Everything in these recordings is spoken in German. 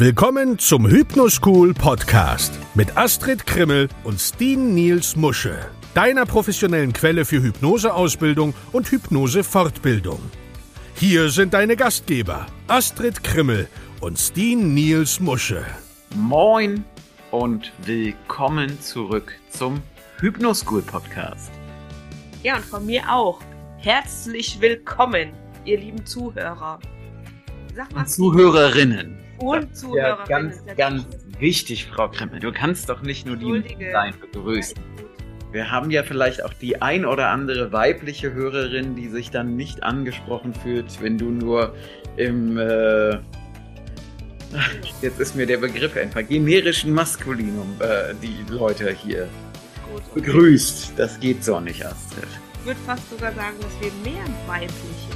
Willkommen zum Hypnoschool Podcast mit Astrid Krimmel und Steen Niels Musche, deiner professionellen Quelle für Hypnoseausbildung und Hypnosefortbildung. Hier sind deine Gastgeber Astrid Krimmel und Steen Niels Musche. Moin und willkommen zurück zum Hypnoschool Podcast. Ja, und von mir auch. Herzlich willkommen, ihr lieben Zuhörer. Sag mal, Zuhörerinnen. Und Zuhörerinnen. Ja, ganz, ganz wichtig, Frau Kremmel. Du kannst doch nicht nur die Design begrüßen. Wir haben ja vielleicht auch die ein oder andere weibliche Hörerin, die sich dann nicht angesprochen fühlt, wenn du nur im äh, jetzt ist mir der Begriff einfach generischen Maskulinum äh, die Leute hier Gut, okay. begrüßt. Das geht so nicht, Astrid. Ich würde fast sogar sagen, dass wir mehr weibliche.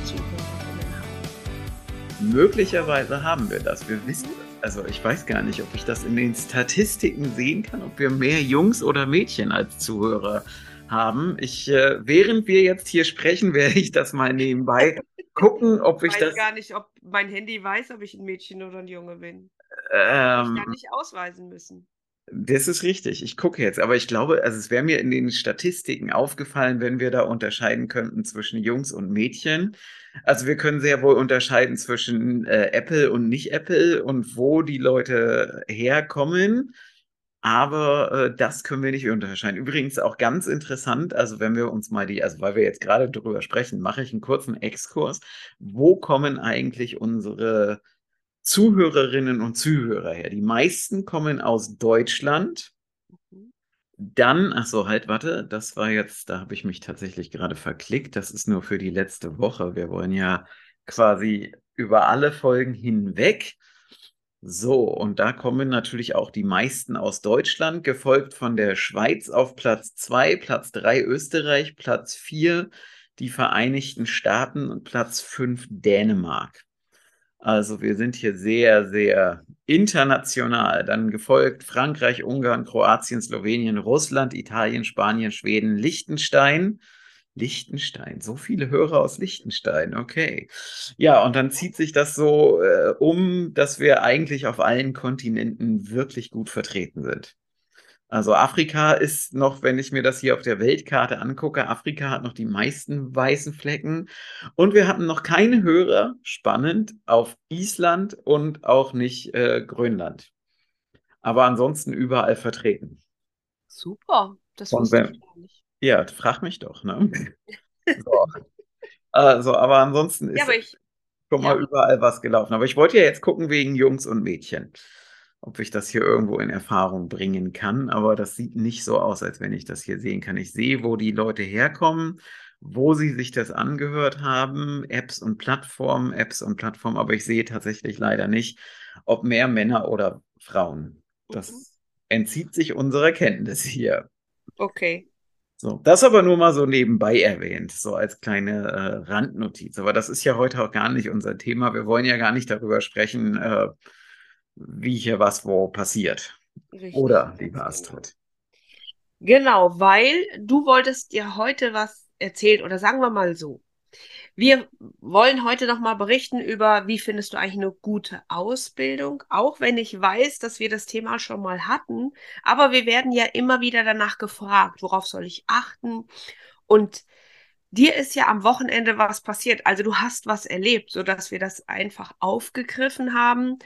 Möglicherweise haben wir das. Wir wissen das. Also ich weiß gar nicht, ob ich das in den Statistiken sehen kann, ob wir mehr Jungs oder Mädchen als Zuhörer haben. Ich, äh, während wir jetzt hier sprechen, werde ich das mal nebenbei gucken, ob ich, ich weiß das. gar nicht, ob mein Handy weiß, ob ich ein Mädchen oder ein Junge bin. Ähm, ich kann nicht ausweisen müssen. Das ist richtig. Ich gucke jetzt, aber ich glaube, also es wäre mir in den Statistiken aufgefallen, wenn wir da unterscheiden könnten zwischen Jungs und Mädchen. Also wir können sehr wohl unterscheiden zwischen äh, Apple und nicht Apple und wo die Leute herkommen. Aber äh, das können wir nicht unterscheiden. Übrigens auch ganz interessant, also wenn wir uns mal die, also weil wir jetzt gerade darüber sprechen, mache ich einen kurzen Exkurs. Wo kommen eigentlich unsere Zuhörerinnen und Zuhörer her? Die meisten kommen aus Deutschland. Mhm. Dann, ach so, halt, warte, das war jetzt, da habe ich mich tatsächlich gerade verklickt. Das ist nur für die letzte Woche. Wir wollen ja quasi über alle Folgen hinweg. So, und da kommen natürlich auch die meisten aus Deutschland, gefolgt von der Schweiz auf Platz 2, Platz 3 Österreich, Platz 4 die Vereinigten Staaten und Platz 5 Dänemark. Also wir sind hier sehr, sehr international. Dann gefolgt Frankreich, Ungarn, Kroatien, Slowenien, Russland, Italien, Spanien, Schweden, Liechtenstein. Liechtenstein, so viele Hörer aus Liechtenstein, okay. Ja, und dann zieht sich das so äh, um, dass wir eigentlich auf allen Kontinenten wirklich gut vertreten sind. Also Afrika ist noch, wenn ich mir das hier auf der Weltkarte angucke, Afrika hat noch die meisten weißen Flecken. Und wir hatten noch keine Hörer, spannend, auf Island und auch nicht äh, Grönland. Aber ansonsten überall vertreten. Super, das wusste ich gar nicht. Ja, frag mich doch, ne? so. Also, aber ansonsten ist ja, ich, schon mal ja. überall was gelaufen. Aber ich wollte ja jetzt gucken wegen Jungs und Mädchen, ob ich das hier irgendwo in Erfahrung bringen kann. Aber das sieht nicht so aus, als wenn ich das hier sehen kann. Ich sehe, wo die Leute herkommen, wo sie sich das angehört haben, Apps und Plattformen, Apps und Plattformen, aber ich sehe tatsächlich leider nicht, ob mehr Männer oder Frauen. Das mhm. entzieht sich unserer Kenntnis hier. Okay. So, das aber nur mal so nebenbei erwähnt, so als kleine äh, Randnotiz. Aber das ist ja heute auch gar nicht unser Thema. Wir wollen ja gar nicht darüber sprechen, äh, wie hier was wo passiert. Richtig. Oder, liebe Astrid? Genau, weil du wolltest ja heute was erzählen, oder sagen wir mal so. Wir wollen heute noch mal berichten über, wie findest du eigentlich eine gute Ausbildung, auch wenn ich weiß, dass wir das Thema schon mal hatten, aber wir werden ja immer wieder danach gefragt, worauf soll ich achten? Und dir ist ja am Wochenende was passiert, also du hast was erlebt, so dass wir das einfach aufgegriffen haben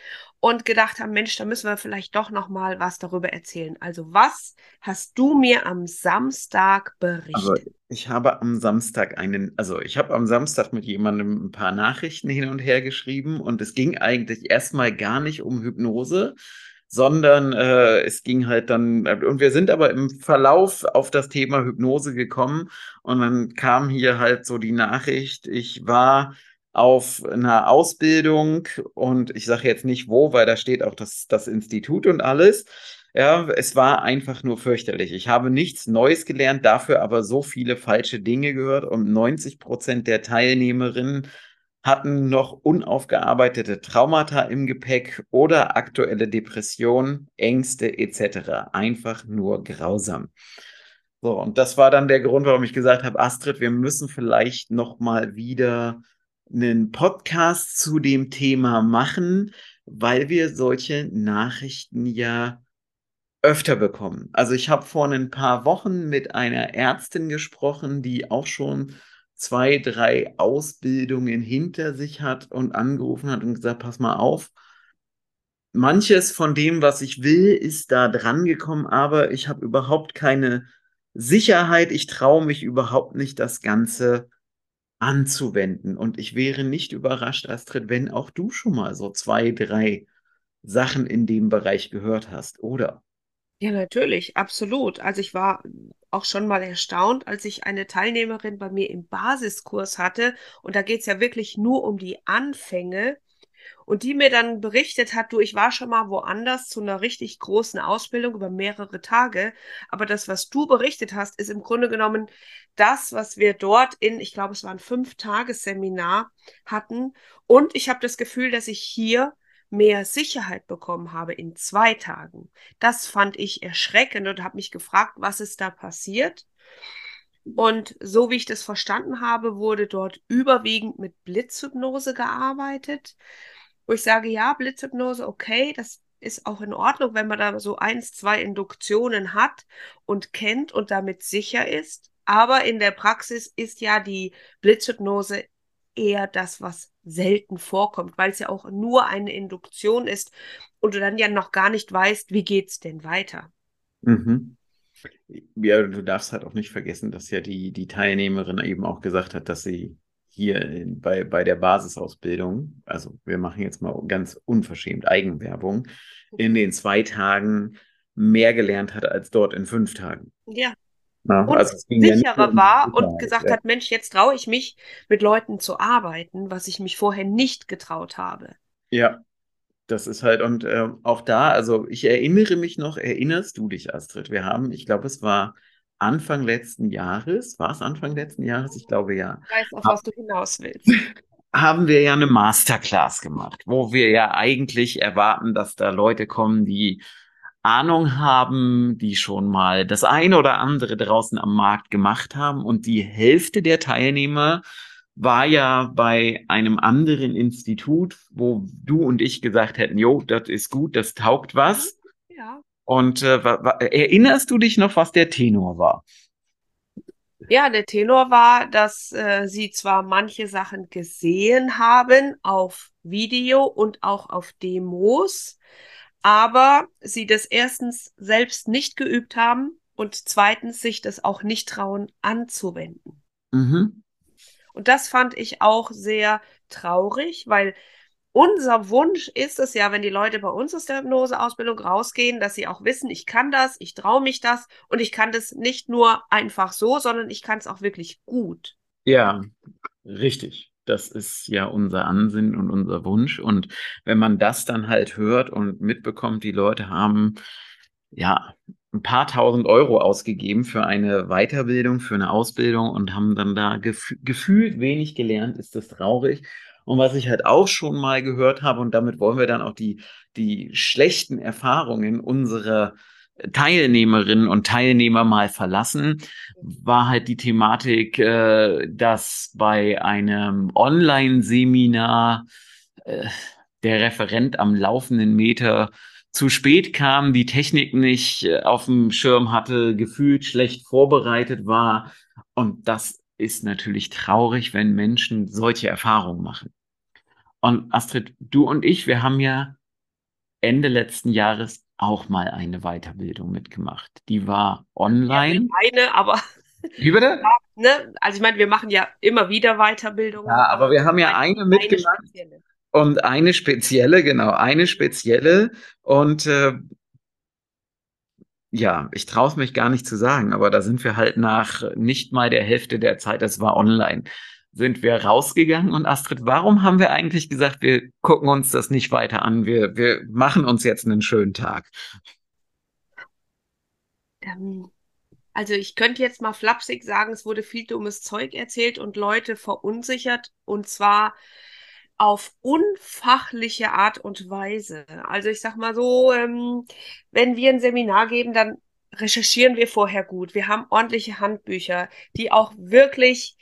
und gedacht haben, Mensch, da müssen wir vielleicht doch noch mal was darüber erzählen. Also was hast du mir am Samstag berichtet? Also ich habe am Samstag einen, also ich habe am Samstag mit jemandem ein paar Nachrichten hin und her geschrieben und es ging eigentlich erstmal gar nicht um Hypnose, sondern äh, es ging halt dann, und wir sind aber im Verlauf auf das Thema Hypnose gekommen und dann kam hier halt so die Nachricht, ich war auf einer Ausbildung und ich sage jetzt nicht wo, weil da steht auch das, das Institut und alles. Ja, es war einfach nur fürchterlich. Ich habe nichts Neues gelernt, dafür aber so viele falsche Dinge gehört und 90 Prozent der Teilnehmerinnen hatten noch unaufgearbeitete Traumata im Gepäck oder aktuelle Depressionen, Ängste etc. Einfach nur grausam. So, und das war dann der Grund, warum ich gesagt habe, Astrid, wir müssen vielleicht noch mal wieder einen Podcast zu dem Thema machen, weil wir solche Nachrichten ja öfter bekommen. Also ich habe vor ein paar Wochen mit einer Ärztin gesprochen, die auch schon zwei, drei Ausbildungen hinter sich hat und angerufen hat und gesagt, pass mal auf, manches von dem, was ich will, ist da dran gekommen, aber ich habe überhaupt keine Sicherheit, ich traue mich überhaupt nicht, das Ganze anzuwenden. Und ich wäre nicht überrascht, Astrid, wenn auch du schon mal so zwei, drei Sachen in dem Bereich gehört hast, oder? Ja, natürlich, absolut. Also ich war auch schon mal erstaunt, als ich eine Teilnehmerin bei mir im Basiskurs hatte. Und da geht es ja wirklich nur um die Anfänge. Und die mir dann berichtet hat, du, ich war schon mal woanders zu einer richtig großen Ausbildung über mehrere Tage. Aber das, was du berichtet hast, ist im Grunde genommen das, was wir dort in, ich glaube, es war ein Fünf-Tages-Seminar hatten. Und ich habe das Gefühl, dass ich hier mehr Sicherheit bekommen habe in zwei Tagen. Das fand ich erschreckend und habe mich gefragt, was ist da passiert. Und so wie ich das verstanden habe, wurde dort überwiegend mit Blitzhypnose gearbeitet. Wo ich sage, ja, Blitzhypnose, okay, das ist auch in Ordnung, wenn man da so eins, zwei Induktionen hat und kennt und damit sicher ist. Aber in der Praxis ist ja die Blitzhypnose eher das, was selten vorkommt, weil es ja auch nur eine Induktion ist und du dann ja noch gar nicht weißt, wie geht's denn weiter. Mhm. Ja, du darfst halt auch nicht vergessen, dass ja die, die Teilnehmerin eben auch gesagt hat, dass sie hier in, bei, bei der Basisausbildung, also wir machen jetzt mal ganz unverschämt Eigenwerbung, in den zwei Tagen mehr gelernt hat als dort in fünf Tagen. Ja, na, und also sicherer ja war und gesagt ja. hat, Mensch, jetzt traue ich mich, mit Leuten zu arbeiten, was ich mich vorher nicht getraut habe. Ja, das ist halt, und äh, auch da, also ich erinnere mich noch, erinnerst du dich, Astrid? Wir haben, ich glaube, es war Anfang letzten Jahres, war es Anfang letzten Jahres? Ich glaube ja. Ich weiß, auf was du hinaus willst. Haben wir ja eine Masterclass gemacht, wo wir ja eigentlich erwarten, dass da Leute kommen, die Ahnung haben, die schon mal das eine oder andere draußen am Markt gemacht haben. Und die Hälfte der Teilnehmer war ja bei einem anderen Institut, wo du und ich gesagt hätten, jo, das ist gut, das taugt was. Und äh, erinnerst du dich noch, was der Tenor war? Ja, der Tenor war, dass äh, sie zwar manche Sachen gesehen haben auf Video und auch auf Demos, aber sie das erstens selbst nicht geübt haben und zweitens sich das auch nicht trauen anzuwenden. Mhm. Und das fand ich auch sehr traurig, weil unser Wunsch ist es ja, wenn die Leute bei uns aus der Hypnoseausbildung rausgehen, dass sie auch wissen, ich kann das, ich traue mich das und ich kann das nicht nur einfach so, sondern ich kann es auch wirklich gut. Ja, richtig. Das ist ja unser Ansinnen und unser Wunsch. Und wenn man das dann halt hört und mitbekommt, die Leute haben ja ein paar tausend Euro ausgegeben für eine Weiterbildung, für eine Ausbildung und haben dann da gef gefühlt wenig gelernt, ist das traurig. Und was ich halt auch schon mal gehört habe, und damit wollen wir dann auch die, die schlechten Erfahrungen unserer Teilnehmerinnen und Teilnehmer mal verlassen, war halt die Thematik, äh, dass bei einem Online-Seminar äh, der Referent am laufenden Meter zu spät kam, die Technik nicht äh, auf dem Schirm hatte, gefühlt schlecht vorbereitet war. Und das ist natürlich traurig, wenn Menschen solche Erfahrungen machen. Und Astrid, du und ich, wir haben ja Ende letzten Jahres auch mal eine Weiterbildung mitgemacht. Die war online. Ja, eine, aber. Wie bitte? Ja, ne? Also ich meine, wir machen ja immer wieder Weiterbildungen. Ja, aber wir haben ja eine, eine mitgemacht. Spezielle. Und eine spezielle, genau, eine spezielle. Und äh, ja, ich traue es mich gar nicht zu sagen, aber da sind wir halt nach nicht mal der Hälfte der Zeit, das war online, sind wir rausgegangen. Und Astrid, warum haben wir eigentlich gesagt, wir gucken uns das nicht weiter an, wir, wir machen uns jetzt einen schönen Tag? Ähm, also ich könnte jetzt mal flapsig sagen, es wurde viel dummes Zeug erzählt und Leute verunsichert und zwar auf unfachliche Art und Weise. Also ich sag mal so, ähm, wenn wir ein Seminar geben, dann recherchieren wir vorher gut. Wir haben ordentliche Handbücher, die auch wirklich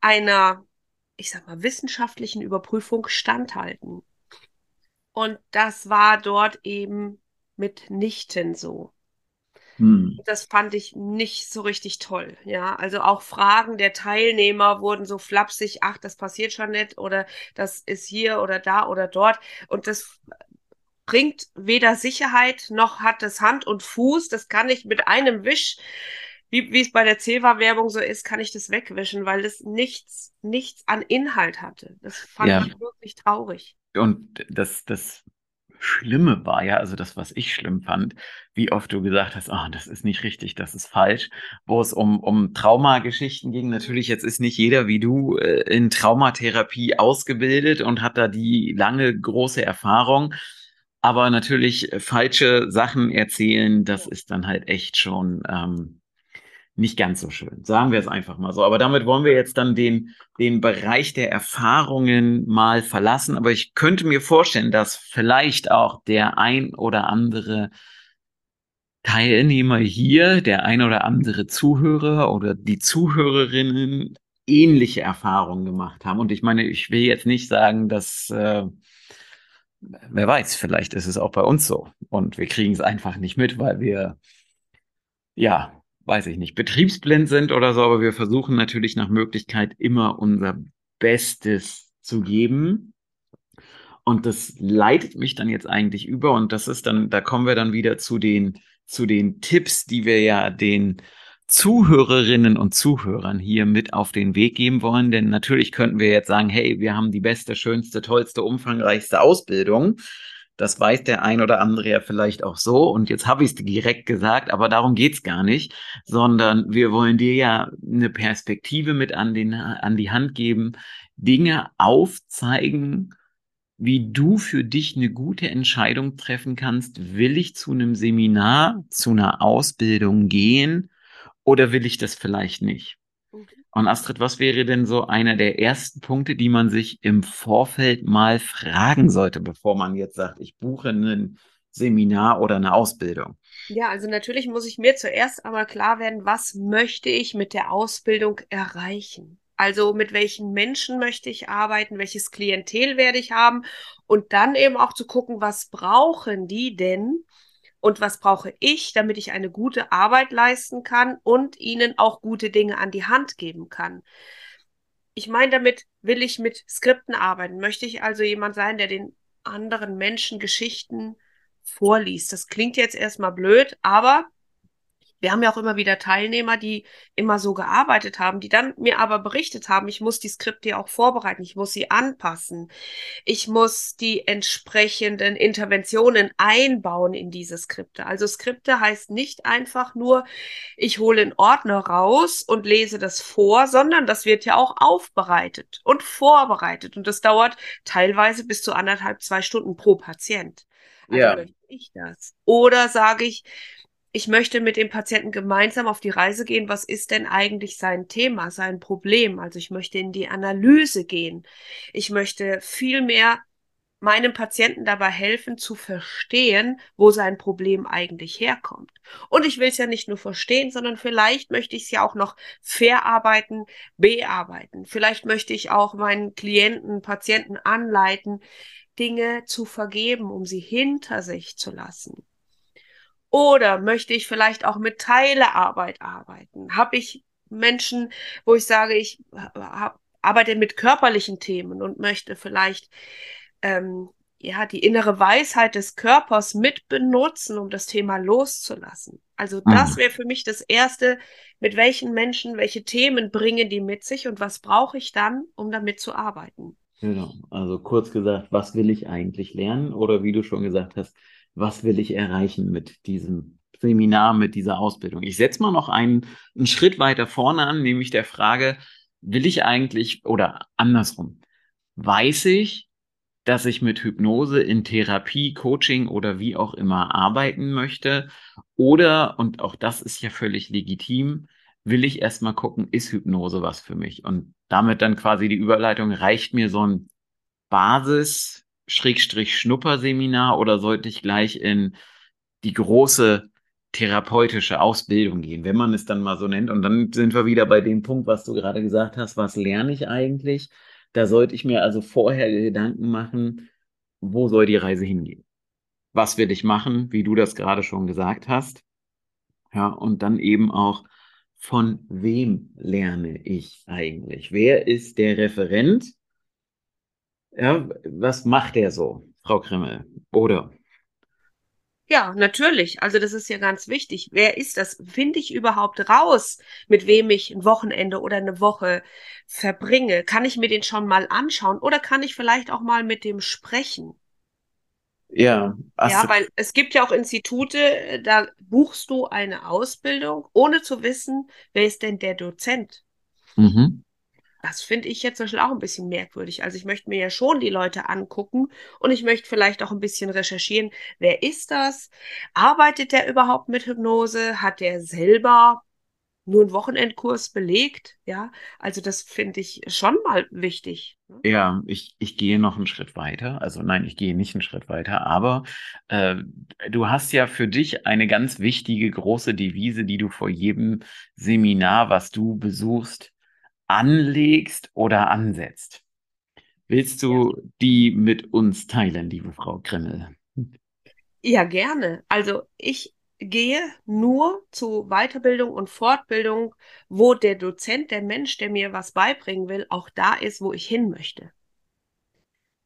einer, ich sag mal, wissenschaftlichen Überprüfung standhalten. Und das war dort eben mitnichten so. Hm. Das fand ich nicht so richtig toll. Ja, also auch Fragen der Teilnehmer wurden so flapsig, ach, das passiert schon nicht oder das ist hier oder da oder dort. Und das bringt weder Sicherheit noch hat es Hand und Fuß. Das kann ich mit einem Wisch, wie, wie es bei der Ceva-Werbung so ist, kann ich das wegwischen, weil es nichts, nichts an Inhalt hatte. Das fand Ja. ich wirklich traurig. Und das, das Schlimme war ja, also das, was ich schlimm fand, wie oft du gesagt hast, oh, das ist nicht richtig, das ist falsch, wo es um, um Traumageschichten ging. Natürlich, jetzt ist nicht jeder wie du äh, in Traumatherapie ausgebildet und hat da die lange, große Erfahrung. Aber natürlich äh, falsche Sachen erzählen, das ist dann halt echt schon ähm, nicht ganz so schön. Sagen wir es einfach mal so. Aber damit wollen wir jetzt dann den, den Bereich der Erfahrungen mal verlassen. Aber ich könnte mir vorstellen, dass vielleicht auch der ein oder andere Teilnehmer hier, der ein oder andere Zuhörer oder die Zuhörerinnen ähnliche Erfahrungen gemacht haben. Und ich meine, ich will jetzt nicht sagen, dass, äh, wer weiß, vielleicht ist es auch bei uns so. Und wir kriegen es einfach nicht mit, weil wir, ja, weiß ich nicht, betriebsblind sind oder so, aber wir versuchen natürlich nach Möglichkeit immer unser Bestes zu geben. Und das leitet mich dann jetzt eigentlich über und das ist dann, da kommen wir dann wieder zu den, zu den Tipps, die wir ja den Zuhörerinnen und Zuhörern hier mit auf den Weg geben wollen. Denn natürlich könnten wir jetzt sagen, hey, wir haben die beste, schönste, tollste, umfangreichste Ausbildung. Das weiß der ein oder andere ja vielleicht auch so. Und jetzt habe ich es direkt gesagt, aber darum geht's gar nicht, sondern wir wollen dir ja eine Perspektive mit an, den, an die Hand geben, Dinge aufzeigen, wie du für dich eine gute Entscheidung treffen kannst. Will ich zu einem Seminar, zu einer Ausbildung gehen oder will ich das vielleicht nicht? Mhm. Und Astrid, was wäre denn so einer der ersten Punkte, die man sich im Vorfeld mal fragen sollte, bevor man jetzt sagt, ich buche ein Seminar oder eine Ausbildung? Ja, also natürlich muss ich mir zuerst einmal klar werden, was möchte ich mit der Ausbildung erreichen? Also mit welchen Menschen möchte ich arbeiten, welches Klientel werde ich haben und dann eben auch zu gucken, was brauchen die denn und was brauche ich, damit ich eine gute Arbeit leisten kann und ihnen auch gute Dinge an die Hand geben kann. Ich meine, damit will ich mit Skripten arbeiten. Möchte ich also jemand sein, der den anderen Menschen Geschichten vorliest. Das klingt jetzt erstmal blöd, aber wir haben ja auch immer wieder Teilnehmer, die immer so gearbeitet haben, die dann mir aber berichtet haben, ich muss die Skripte ja auch vorbereiten, ich muss sie anpassen, ich muss die entsprechenden Interventionen einbauen in diese Skripte. Also Skripte heißt nicht einfach nur, ich hole einen Ordner raus und lese das vor, sondern das wird ja auch aufbereitet und vorbereitet und das dauert teilweise bis zu anderthalb, zwei Stunden pro Patient. Also Ja. ich das? Oder sage ich, ich möchte mit dem Patienten gemeinsam auf die Reise gehen. Was ist denn eigentlich sein Thema, sein Problem? Also ich möchte in die Analyse gehen. Ich möchte viel mehr meinem Patienten dabei helfen zu verstehen, wo sein Problem eigentlich herkommt. Und ich will es ja nicht nur verstehen, sondern vielleicht möchte ich es ja auch noch verarbeiten, bearbeiten. Vielleicht möchte ich auch meinen Klienten, Patienten anleiten, Dinge zu vergeben, um sie hinter sich zu lassen. Oder möchte ich vielleicht auch mit Teilearbeit arbeiten? Habe ich Menschen, wo ich sage, ich hab, arbeite mit körperlichen Themen und möchte vielleicht ähm, ja die innere Weisheit des Körpers mit benutzen, um das Thema loszulassen. Also das Mhm. wäre für mich das Erste, mit welchen Menschen, welche Themen bringen die mit sich und was brauche ich dann, um damit zu arbeiten? Genau. Also kurz gesagt, was will ich eigentlich lernen? Oder wie du schon gesagt hast, was will ich erreichen mit diesem Seminar, mit dieser Ausbildung? Ich setze mal noch einen, einen Schritt weiter vorne an, nämlich der Frage, will ich eigentlich, oder andersrum, weiß ich, dass ich mit Hypnose in Therapie, Coaching oder wie auch immer arbeiten möchte? Oder, und auch das ist ja völlig legitim, will ich erstmal gucken, ist Hypnose was für mich? Und damit dann quasi die Überleitung, reicht mir so ein Basis, Schrägstrich Schnupperseminar oder sollte ich gleich in die große therapeutische Ausbildung gehen, wenn man es dann mal so nennt? Und dann sind wir wieder bei dem Punkt, was du gerade gesagt hast, was lerne ich eigentlich? Da sollte ich mir also vorher Gedanken machen, wo soll die Reise hingehen? Was will ich machen, wie du das gerade schon gesagt hast? Ja, und dann eben auch, von wem lerne ich eigentlich? Wer ist der Referent? Ja, was macht er so, Frau Krimmel? Oder? Ja, natürlich. Also das ist ja ganz wichtig. Wer ist das? Finde ich überhaupt raus, mit wem ich ein Wochenende oder eine Woche verbringe? Kann ich mir den schon mal anschauen oder kann ich vielleicht auch mal mit dem sprechen? Ja, ja, weil es gibt ja auch Institute, da buchst du eine Ausbildung, ohne zu wissen, wer ist denn der Dozent. Mhm. Das finde ich jetzt zum Beispiel auch ein bisschen merkwürdig. Also ich möchte mir ja schon die Leute angucken und ich möchte vielleicht auch ein bisschen recherchieren, wer ist das? Arbeitet der überhaupt mit Hypnose? Hat der selber nur einen Wochenendkurs belegt. Ja, also das finde ich schon mal wichtig. Ne? Ja, ich, ich gehe noch einen Schritt weiter. Also nein, ich gehe nicht einen Schritt weiter, aber äh, du hast ja für dich eine ganz wichtige große Devise, die du vor jedem Seminar, was du besuchst, anlegst oder ansetzt. Willst du ja. die mit uns teilen, liebe Frau Grimmel? Ja, gerne. Also ich gehe nur zu Weiterbildung und Fortbildung, wo der Dozent, der Mensch, der mir was beibringen will, auch da ist, wo ich hin möchte.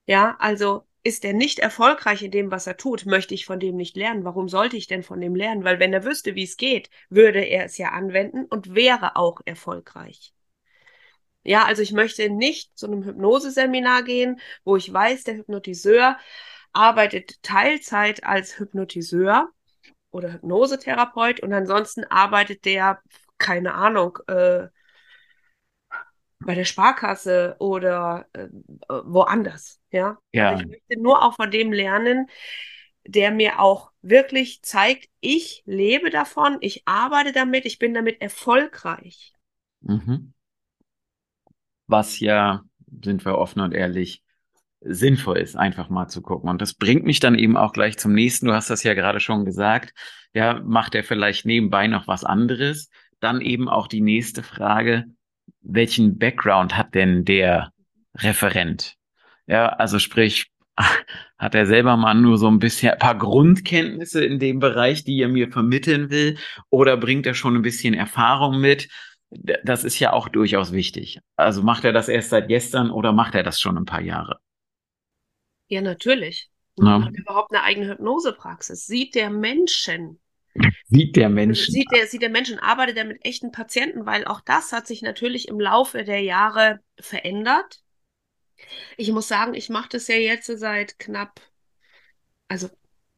Ja, also ist er nicht erfolgreich in dem, was er tut, möchte ich von dem nicht lernen. Warum sollte ich denn von dem lernen? Weil wenn er wüsste, wie es geht, würde er es ja anwenden und wäre auch erfolgreich. Ja, also ich möchte nicht zu einem Hypnoseseminar gehen, wo ich weiß, der Hypnotiseur arbeitet Teilzeit als Hypnotiseur oder Hypnosetherapeut und ansonsten arbeitet der, keine Ahnung, äh, bei der Sparkasse oder äh, woanders. Ja? ja. Also ich möchte nur auch von dem lernen, der mir auch wirklich zeigt, ich lebe davon, ich arbeite damit, ich bin damit erfolgreich. Mhm. Was ja, sind wir offen und ehrlich, sinnvoll ist, einfach mal zu gucken. Und das bringt mich dann eben auch gleich zum nächsten. Du hast das ja gerade schon gesagt. Ja, macht er vielleicht nebenbei noch was anderes? Dann eben auch die nächste Frage. Welchen Background hat denn der Referent? Ja, also sprich, hat er selber mal nur so ein bisschen ein paar Grundkenntnisse in dem Bereich, die er mir vermitteln will? Oder bringt er schon ein bisschen Erfahrung mit? Das ist ja auch durchaus wichtig. Also macht er das erst seit gestern oder macht er das schon ein paar Jahre? Ja, natürlich. Ja. Hat überhaupt eine eigene Hypnosepraxis? Sieht der Menschen? Sieht der Menschen? Sieht der, sieht der Menschen, arbeitet er mit echten Patienten? Weil auch das hat sich natürlich im Laufe der Jahre verändert. Ich muss sagen, ich mache das ja jetzt seit knapp, also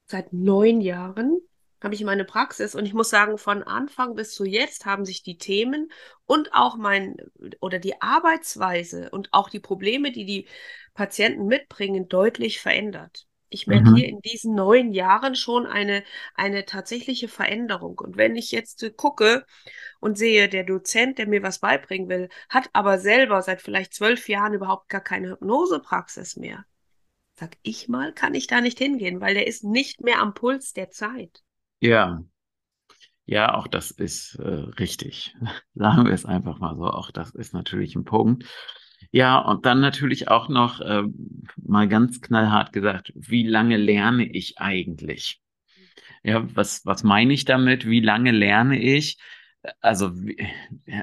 seit neun Jahren habe ich meine Praxis und ich muss sagen, von Anfang bis zu jetzt haben sich die Themen und auch mein oder die Arbeitsweise und auch die Probleme, die die Patienten mitbringen, deutlich verändert. Ich merke mhm. hier in diesen neun Jahren schon eine, eine tatsächliche Veränderung. Und wenn ich jetzt gucke und sehe, der Dozent, der mir was beibringen will, hat aber selber seit vielleicht zwölf Jahren überhaupt gar keine Hypnosepraxis mehr, sag ich mal, kann ich da nicht hingehen, weil der ist nicht mehr am Puls der Zeit. Ja, ja, auch das ist äh, richtig. Sagen wir es einfach mal so. Auch das ist natürlich ein Punkt. Ja, und dann natürlich auch noch äh, mal ganz knallhart gesagt, wie lange lerne ich eigentlich? Ja, was, was meine ich damit? Wie lange lerne ich? Also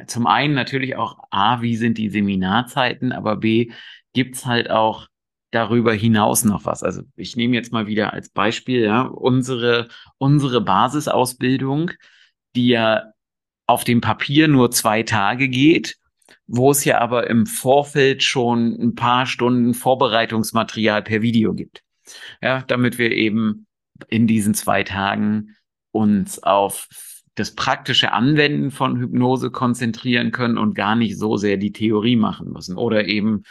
zum einen natürlich auch A, wie sind die Seminarzeiten, aber B, gibt's halt auch darüber hinaus noch was. Also ich nehme jetzt mal wieder als Beispiel, ja, unsere, unsere Basisausbildung, die ja auf dem Papier nur zwei Tage geht wo es ja aber im Vorfeld schon ein paar Stunden Vorbereitungsmaterial per Video gibt. Ja, damit wir eben in diesen zwei Tagen uns auf das praktische Anwenden von Hypnose konzentrieren können und gar nicht so sehr die Theorie machen müssen. Oder eben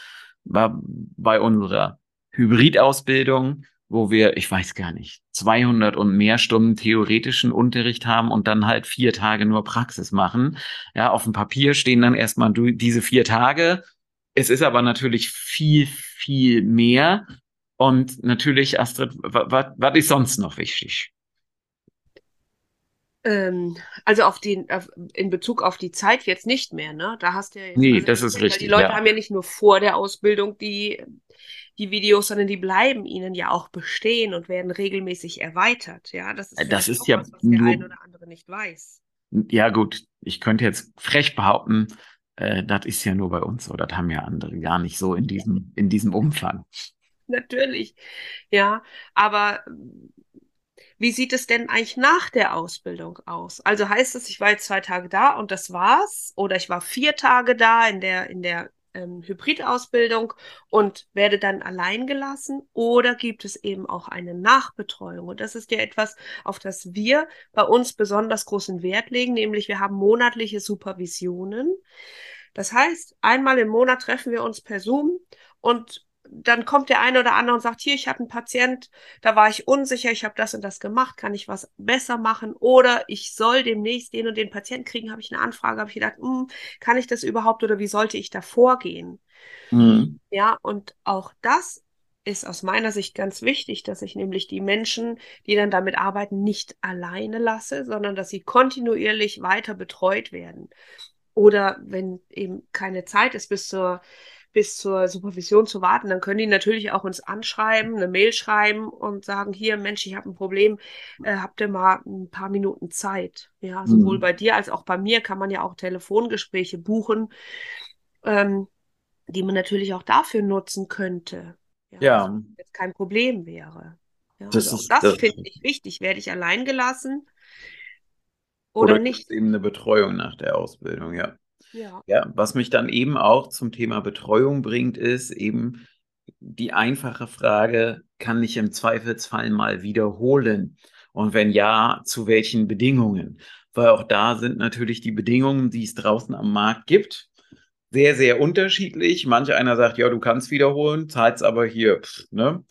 bei unserer Hybridausbildung wo wir, ich weiß gar nicht, 200 und mehr Stunden theoretischen Unterricht haben und dann halt vier Tage nur Praxis machen. Ja, auf dem Papier stehen dann erstmal diese vier Tage. Es ist aber natürlich viel, viel mehr. Und natürlich, Astrid, was ist sonst noch wichtig? Ähm, also auf den, auf, in Bezug auf die Zeit jetzt nicht mehr, ne? Da hast du ja jetzt, Nee, also das ist die richtig, Leute ja. haben ja nicht nur vor der Ausbildung die, die Videos, sondern die bleiben ihnen ja auch bestehen und werden regelmäßig erweitert. Ja, das ist Äh, Das ist auch ja was, was der nur- ein oder andere nicht weiß. Ja, gut, ich könnte jetzt frech behaupten, äh, das ist ja nur bei uns so. Das haben ja andere gar nicht so in diesem, in diesem Umfang. Natürlich. Ja, aber wie sieht es denn eigentlich nach der Ausbildung aus? Also heißt es, ich war jetzt zwei Tage da und das war's? Oder ich war vier Tage da in der, in der ähm, Hybridausbildung und werde dann allein gelassen? Oder gibt es eben auch eine Nachbetreuung? Und das ist ja etwas, auf das wir bei uns besonders großen Wert legen, nämlich wir haben monatliche Supervisionen. Das heißt, einmal im Monat treffen wir uns per Zoom und dann kommt der eine oder andere und sagt, hier, ich habe einen Patient, da war ich unsicher, ich habe das und das gemacht, kann ich was besser machen? Oder ich soll demnächst den und den Patienten kriegen, habe ich eine Anfrage, habe ich gedacht, hm, kann ich das überhaupt oder wie sollte ich da vorgehen? Mhm. Ja, und auch das ist aus meiner Sicht ganz wichtig, dass ich nämlich die Menschen, die dann damit arbeiten, nicht alleine lasse, sondern dass sie kontinuierlich weiter betreut werden. Oder wenn eben keine Zeit ist, bis zur, bis zur Supervision zu warten, dann können die natürlich auch uns anschreiben, eine Mail schreiben und sagen, hier, Mensch, ich habe ein Problem, äh, habt ihr mal ein paar Minuten Zeit? Ja, sowohl Mhm. bei dir als auch bei mir kann man ja auch Telefongespräche buchen, ähm, die man natürlich auch dafür nutzen könnte. Ja. was jetzt kein Problem wäre. Ja, Das also ist- das das- finde ich wichtig. Werde ich allein gelassen oder, Oder nicht? eben eine Betreuung nach der Ausbildung, ja. Ja. Ja, was mich dann eben auch zum Thema Betreuung bringt, ist eben die einfache Frage, kann ich im Zweifelsfall mal wiederholen? Und wenn ja, zu welchen Bedingungen? Weil auch da sind natürlich die Bedingungen, die es draußen am Markt gibt, sehr, sehr unterschiedlich. Manch einer sagt, ja, du kannst wiederholen, zahlst aber hier, pff, ne?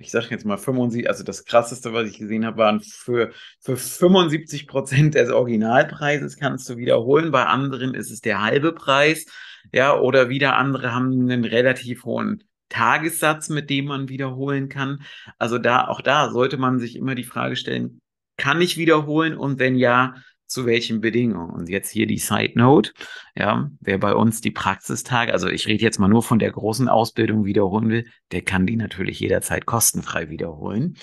Ich sage jetzt mal 75, also das krasseste, was ich gesehen habe, waren für, für 75 Prozent des Originalpreises kannst du wiederholen. Bei anderen ist es der halbe Preis. Ja, oder wieder andere haben einen relativ hohen Tagessatz, mit dem man wiederholen kann. Also da, auch da sollte man sich immer die Frage stellen, kann ich wiederholen und wenn ja, zu welchen Bedingungen? Und jetzt hier die Side Note. Ja, wer bei uns die Praxistage, also ich rede jetzt mal nur von der großen Ausbildung wiederholen will, der kann die natürlich jederzeit kostenfrei wiederholen.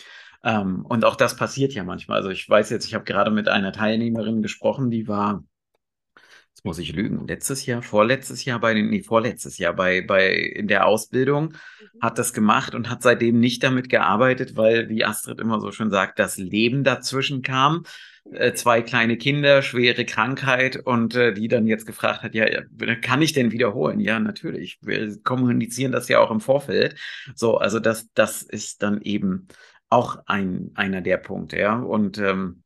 Ähm, und auch das passiert ja manchmal. Also ich weiß jetzt, ich habe gerade mit einer Teilnehmerin gesprochen, die war, jetzt muss ich lügen, letztes Jahr, vorletztes Jahr bei den, nee, vorletztes Jahr bei, bei in der Ausbildung, hat das gemacht und hat seitdem nicht damit gearbeitet, weil, wie Astrid immer so schön sagt, das Leben dazwischen kam. Äh, zwei kleine Kinder, schwere Krankheit und äh, die dann jetzt gefragt hat, ja, kann ich denn wiederholen? Ja, natürlich. Wir kommunizieren das ja auch im Vorfeld. So, also das, das ist dann eben auch ein, einer der Punkte, ja. Und ähm,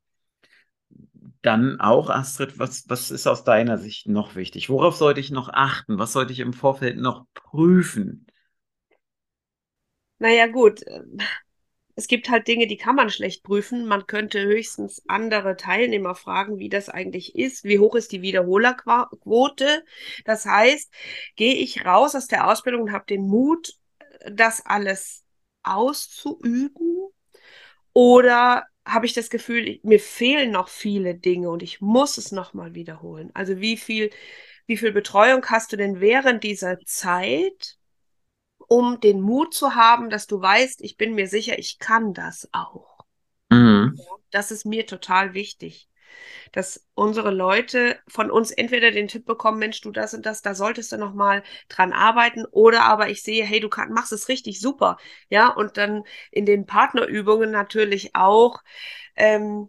dann auch, Astrid, was, was ist aus deiner Sicht noch wichtig? Worauf sollte ich noch achten? Was sollte ich im Vorfeld noch prüfen? Naja, gut. Es gibt halt Dinge, die kann man schlecht prüfen. Man könnte höchstens andere Teilnehmer fragen, wie das eigentlich ist. Wie hoch ist die Wiederholerquote? Das heißt, gehe ich raus aus der Ausbildung und habe den Mut, das alles auszuüben? Oder habe ich das Gefühl, mir fehlen noch viele Dinge und ich muss es nochmal wiederholen? Also wie viel, wie viel Betreuung hast du denn während dieser Zeit? Um den Mut zu haben, dass du weißt, ich bin mir sicher, ich kann das auch. Mhm. Das ist mir total wichtig, dass unsere Leute von uns entweder den Tipp bekommen, Mensch, du das und das, da solltest du noch mal dran arbeiten, oder aber ich sehe, hey, du kann, machst es richtig super, ja, und dann in den Partnerübungen natürlich auch, ähm,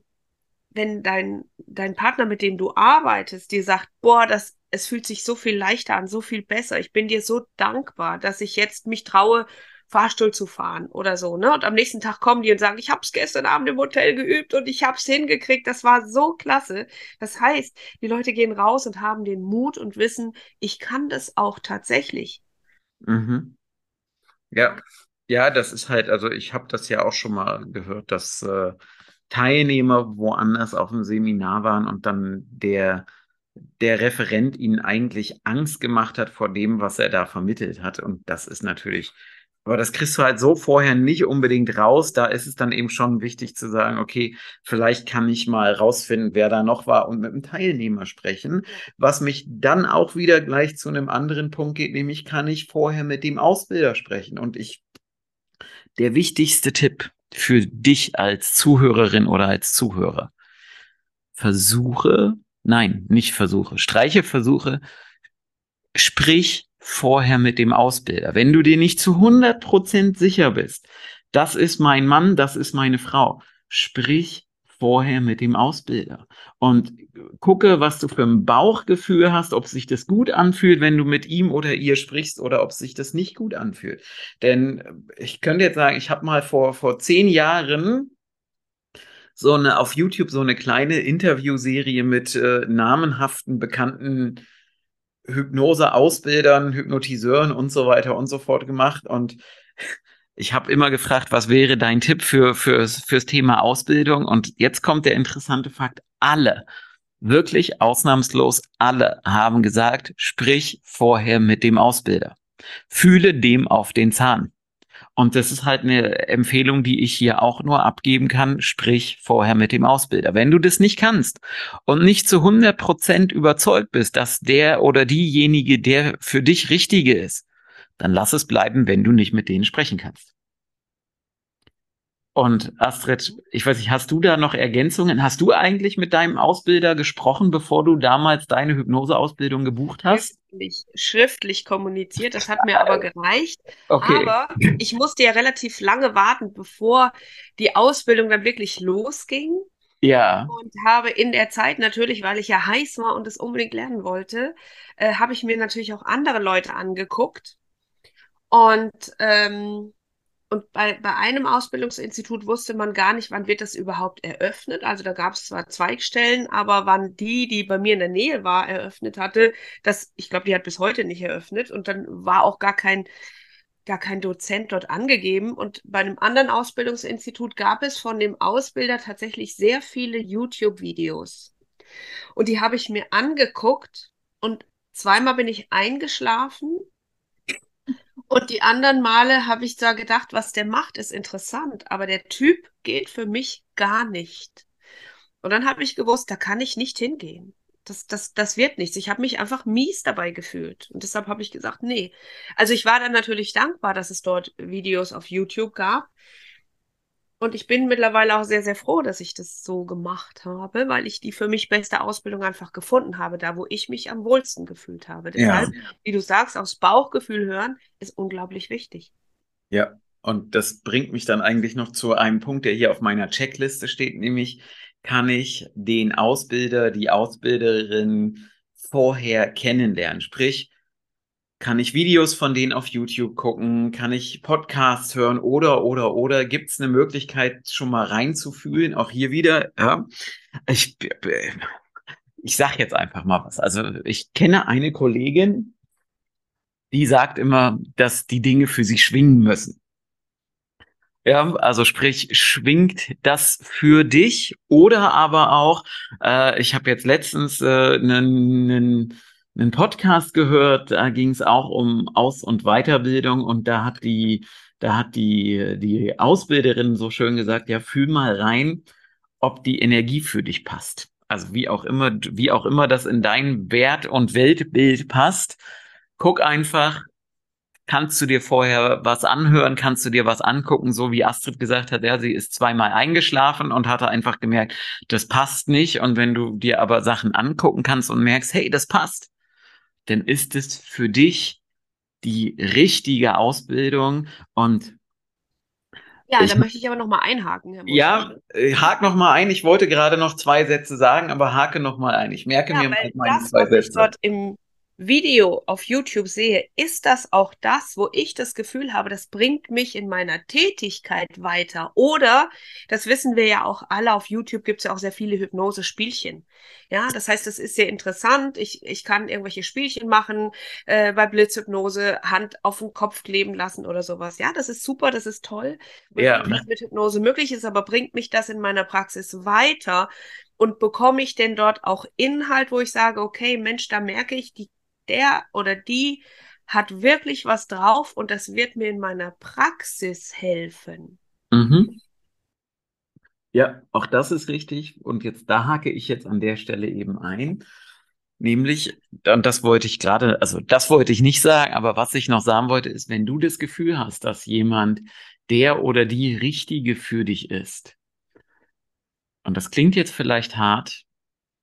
wenn dein, dein Partner, mit dem du arbeitest, dir sagt, boah, das, es fühlt sich so viel leichter an, so viel besser. Ich bin dir so dankbar, dass ich jetzt mich traue, Fahrstuhl zu fahren oder so, ne? Und am nächsten Tag kommen die und sagen, ich habe es gestern Abend im Hotel geübt und ich habe es hingekriegt. Das war so klasse. Das heißt, die Leute gehen raus und haben den Mut und wissen, ich kann das auch tatsächlich. Mhm. Ja, ja, das ist halt, also ich habe das ja auch schon mal gehört, dass äh, Teilnehmer woanders auf dem Seminar waren und dann der, der Referent ihnen eigentlich Angst gemacht hat vor dem, was er da vermittelt hat. Und das ist natürlich Aber das kriegst du halt so vorher nicht unbedingt raus. Da ist es dann eben schon wichtig zu sagen, okay, vielleicht kann ich mal rausfinden, wer da noch war und mit einem Teilnehmer sprechen. Was mich dann auch wieder gleich zu einem anderen Punkt geht, nämlich kann ich vorher mit dem Ausbilder sprechen. Und ich, der wichtigste Tipp für dich als Zuhörerin oder als Zuhörer, versuche, nein, nicht versuche, streiche Versuche, sprich vorher mit dem Ausbilder. Wenn du dir nicht zu 100% sicher bist, das ist mein Mann, das ist meine Frau, sprich vorher mit dem Ausbilder und gucke, was du für ein Bauchgefühl hast, ob sich das gut anfühlt, wenn du mit ihm oder ihr sprichst oder ob sich das nicht gut anfühlt. Denn ich könnte jetzt sagen, ich habe mal vor, vor zehn Jahren so eine auf YouTube so eine kleine Interviewserie mit äh, namenhaften, bekannten Hypnose-Ausbildern, Hypnotiseuren und so weiter und so fort gemacht. Und ich habe immer gefragt, was wäre dein Tipp für, fürs, fürs Thema Ausbildung? Und jetzt kommt der interessante Fakt. Alle, wirklich ausnahmslos alle haben gesagt, sprich vorher mit dem Ausbilder. Fühle dem auf den Zahn. Und das ist halt eine Empfehlung, die ich hier auch nur abgeben kann. Sprich vorher mit dem Ausbilder. Wenn du das nicht kannst und nicht zu 100 Prozent überzeugt bist, dass der oder diejenige der für dich Richtige ist, dann lass es bleiben, wenn du nicht mit denen sprechen kannst. Und Astrid, ich weiß nicht, hast du da noch Ergänzungen? Hast du eigentlich mit deinem Ausbilder gesprochen, bevor du damals deine Hypnoseausbildung gebucht hast? Schriftlich, schriftlich kommuniziert, das hat mir aber gereicht. Okay. Aber ich musste ja relativ lange warten, bevor die Ausbildung dann wirklich losging. Ja. Und habe in der Zeit natürlich, weil ich ja heiß war und es unbedingt lernen wollte, äh, habe ich mir natürlich auch andere Leute angeguckt. Und ähm, und bei, bei einem Ausbildungsinstitut wusste man gar nicht, wann wird das überhaupt eröffnet. Also da gab es zwar Zweigstellen, aber wann die, die bei mir in der Nähe war, eröffnet hatte, das, ich glaube, die hat bis heute nicht eröffnet. Und dann war auch gar kein, gar kein Dozent dort angegeben. Und bei einem anderen Ausbildungsinstitut gab es von dem Ausbilder tatsächlich sehr viele YouTube-Videos. Und die habe ich mir angeguckt und zweimal bin ich eingeschlafen und die anderen Male habe ich da gedacht, was der macht, ist interessant, aber der Typ geht für mich gar nicht. Und dann habe ich gewusst, da kann ich nicht hingehen. Das, das, das wird nichts. Ich habe mich einfach mies dabei gefühlt. Und deshalb habe ich gesagt, nee. Also ich war dann natürlich dankbar, dass es dort Videos auf YouTube gab. Und ich bin mittlerweile auch sehr, sehr froh, dass ich das so gemacht habe, weil ich die für mich beste Ausbildung einfach gefunden habe, da wo ich mich am wohlsten gefühlt habe. Deshalb, ja. wie du sagst, aufs Bauchgefühl hören ist unglaublich wichtig. Ja, und das bringt mich dann eigentlich noch zu einem Punkt, der hier auf meiner Checkliste steht, nämlich kann ich den Ausbilder, die Ausbilderin vorher kennenlernen. Sprich, kann ich Videos von denen auf YouTube gucken? Kann ich Podcasts hören? Oder, oder, oder gibt es eine Möglichkeit, schon mal reinzufühlen? Auch hier wieder, ja. Ich, ich sag jetzt einfach mal was. Also ich kenne eine Kollegin, die sagt immer, dass die Dinge für sie schwingen müssen. Ja, also sprich, schwingt das für dich oder aber auch, äh, ich habe jetzt letztens äh, einen Podcast gehört, da ging es auch um Aus- und Weiterbildung und da hat die, da hat die, die Ausbilderin so schön gesagt, ja, fühl mal rein, ob die Energie für dich passt. Also wie auch immer, wie auch immer das in dein Wert- und Weltbild passt. Guck einfach, kannst du dir vorher was anhören, kannst du dir was angucken, so wie Astrid gesagt hat, ja, sie ist zweimal eingeschlafen und hatte einfach gemerkt, das passt nicht. Und wenn du dir aber Sachen angucken kannst und merkst, hey, das passt, dann ist es für dich die richtige Ausbildung und ja, ich, da möchte ich aber noch mal einhaken. Herr ja, äh, hake noch mal ein. Ich wollte gerade noch zwei Sätze sagen, aber hake noch mal ein. Ich merke ja, mir mal meine zwei Sätze. Ich dort im Video auf YouTube sehe, ist das auch das, wo ich das Gefühl habe, das bringt mich in meiner Tätigkeit weiter. Oder, das wissen wir ja auch alle, auf YouTube gibt es ja auch sehr viele Hypnose-Spielchen. Ja, das heißt, das ist sehr interessant. Ich, ich kann irgendwelche Spielchen machen, äh, bei Blitzhypnose, Hand auf den Kopf kleben lassen oder sowas. Ja, das ist super, das ist toll, ja. was mit Hypnose möglich ist, aber bringt mich das in meiner Praxis weiter? Und bekomme ich denn dort auch Inhalt, wo ich sage, okay, Mensch, da merke ich, die der oder die hat wirklich was drauf und das wird mir in meiner Praxis helfen. Mhm. Ja, auch das ist richtig. Und jetzt da hake ich jetzt an der Stelle eben ein. Nämlich, und das wollte ich gerade, also das wollte ich nicht sagen, aber was ich noch sagen wollte, ist, wenn du das Gefühl hast, dass jemand der oder die Richtige für dich ist, und das klingt jetzt vielleicht hart,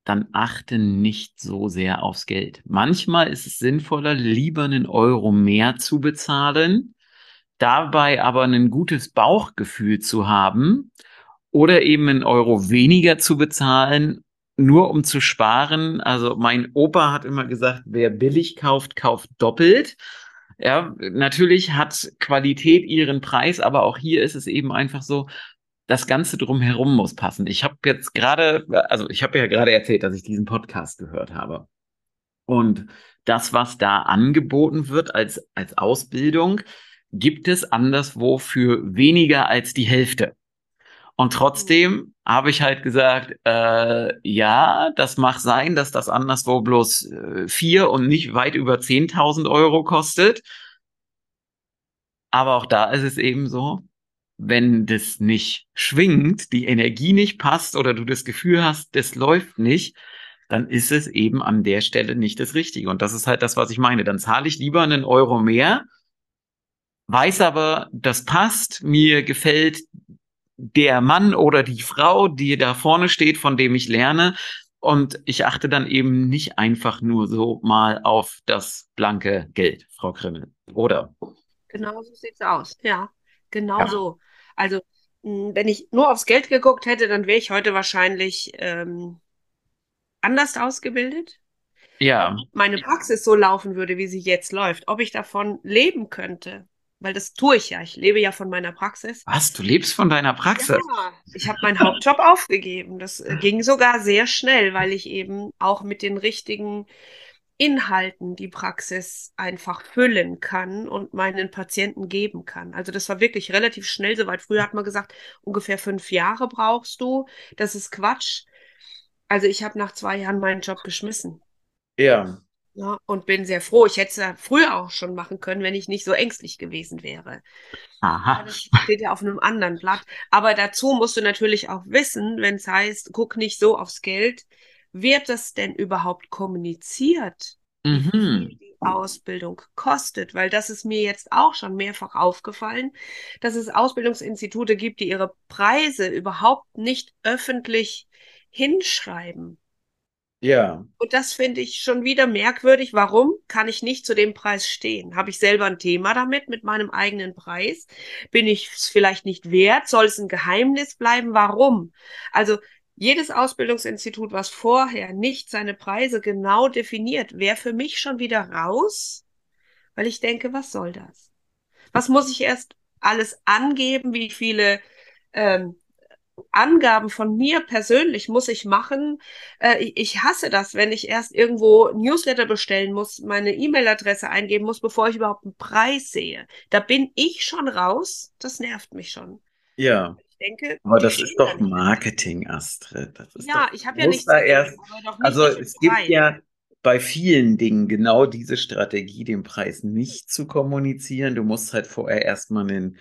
dann achte nicht so sehr aufs Geld. Manchmal ist es sinnvoller, lieber einen Euro mehr zu bezahlen, dabei aber ein gutes Bauchgefühl zu haben oder eben einen Euro weniger zu bezahlen, nur um zu sparen. Also mein Opa hat immer gesagt, wer billig kauft, kauft doppelt. Ja, natürlich hat Qualität ihren Preis, aber auch hier ist es eben einfach so, das Ganze drumherum muss passen. Ich habe jetzt gerade, also ich habe ja gerade erzählt, dass ich diesen Podcast gehört habe. Und das, was da angeboten wird als, als Ausbildung, gibt es anderswo für weniger als die Hälfte. Und trotzdem habe ich halt gesagt, äh, ja, das mag sein, dass das anderswo bloß äh, vier und nicht weit über 10.000 Euro kostet. Aber auch da ist es eben so, wenn das nicht schwingt, die Energie nicht passt oder du das Gefühl hast, das läuft nicht, dann ist es eben an der Stelle nicht das Richtige. Und das ist halt das, was ich meine. Dann zahle ich lieber einen Euro mehr, weiß aber, das passt, mir gefällt der Mann oder die Frau, die da vorne steht, von dem ich lerne. Und ich achte dann eben nicht einfach nur so mal auf das blanke Geld, Frau Krimmel. Oder? Genau so sieht's aus. Ja, genau ja. so. Also, hm, wenn ich nur aufs Geld geguckt hätte, dann wäre ich heute wahrscheinlich ähm, anders ausgebildet. Ja. Meine Praxis so laufen würde, wie sie jetzt läuft, ob ich davon leben könnte. Weil das tue ich ja. Ich lebe ja von meiner Praxis. Was? Du lebst von deiner Praxis? Ja, ich habe meinen Hauptjob aufgegeben. Das äh, ging sogar sehr schnell, weil ich eben auch mit den richtigen Inhalten die Praxis einfach füllen kann und meinen Patienten geben kann. Also das war wirklich relativ schnell soweit. Früher hat man gesagt, ungefähr fünf Jahre brauchst du. Das ist Quatsch. Also ich habe nach zwei Jahren meinen Job geschmissen. Ja. Ja, und bin sehr froh. Ich hätte es ja früher auch schon machen können, wenn ich nicht so ängstlich gewesen wäre. Aha. Das steht ja auf einem anderen Blatt. Aber dazu musst du natürlich auch wissen, wenn es heißt, guck nicht so aufs Geld, wird das denn überhaupt kommuniziert, mhm. wie die Ausbildung kostet? Weil das ist mir jetzt auch schon mehrfach aufgefallen, dass es Ausbildungsinstitute gibt, die ihre Preise überhaupt nicht öffentlich hinschreiben. Ja. Und das finde ich schon wieder merkwürdig. Warum kann ich nicht zu dem Preis stehen? Habe ich selber ein Thema damit, mit meinem eigenen Preis? Bin ich es vielleicht nicht wert? Soll es ein Geheimnis bleiben? Warum? Also jedes Ausbildungsinstitut, was vorher nicht seine Preise genau definiert, wäre für mich schon wieder raus, weil ich denke, was soll das? Was muss ich erst alles angeben? Wie viele ähm, Angaben von mir persönlich muss ich machen? Äh, ich hasse das, wenn ich erst irgendwo Newsletter bestellen muss, meine E-Mail-Adresse eingeben muss, bevor ich überhaupt einen Preis sehe. Da bin ich schon raus. Das nervt mich schon. Ja denke. Aber das ist doch Marketing, Astrid. ja, ich habe ja nichts da erst, Also es gibt Preis. ja bei vielen Dingen genau diese Strategie, den Preis nicht zu kommunizieren. Du musst halt vorher erstmal ein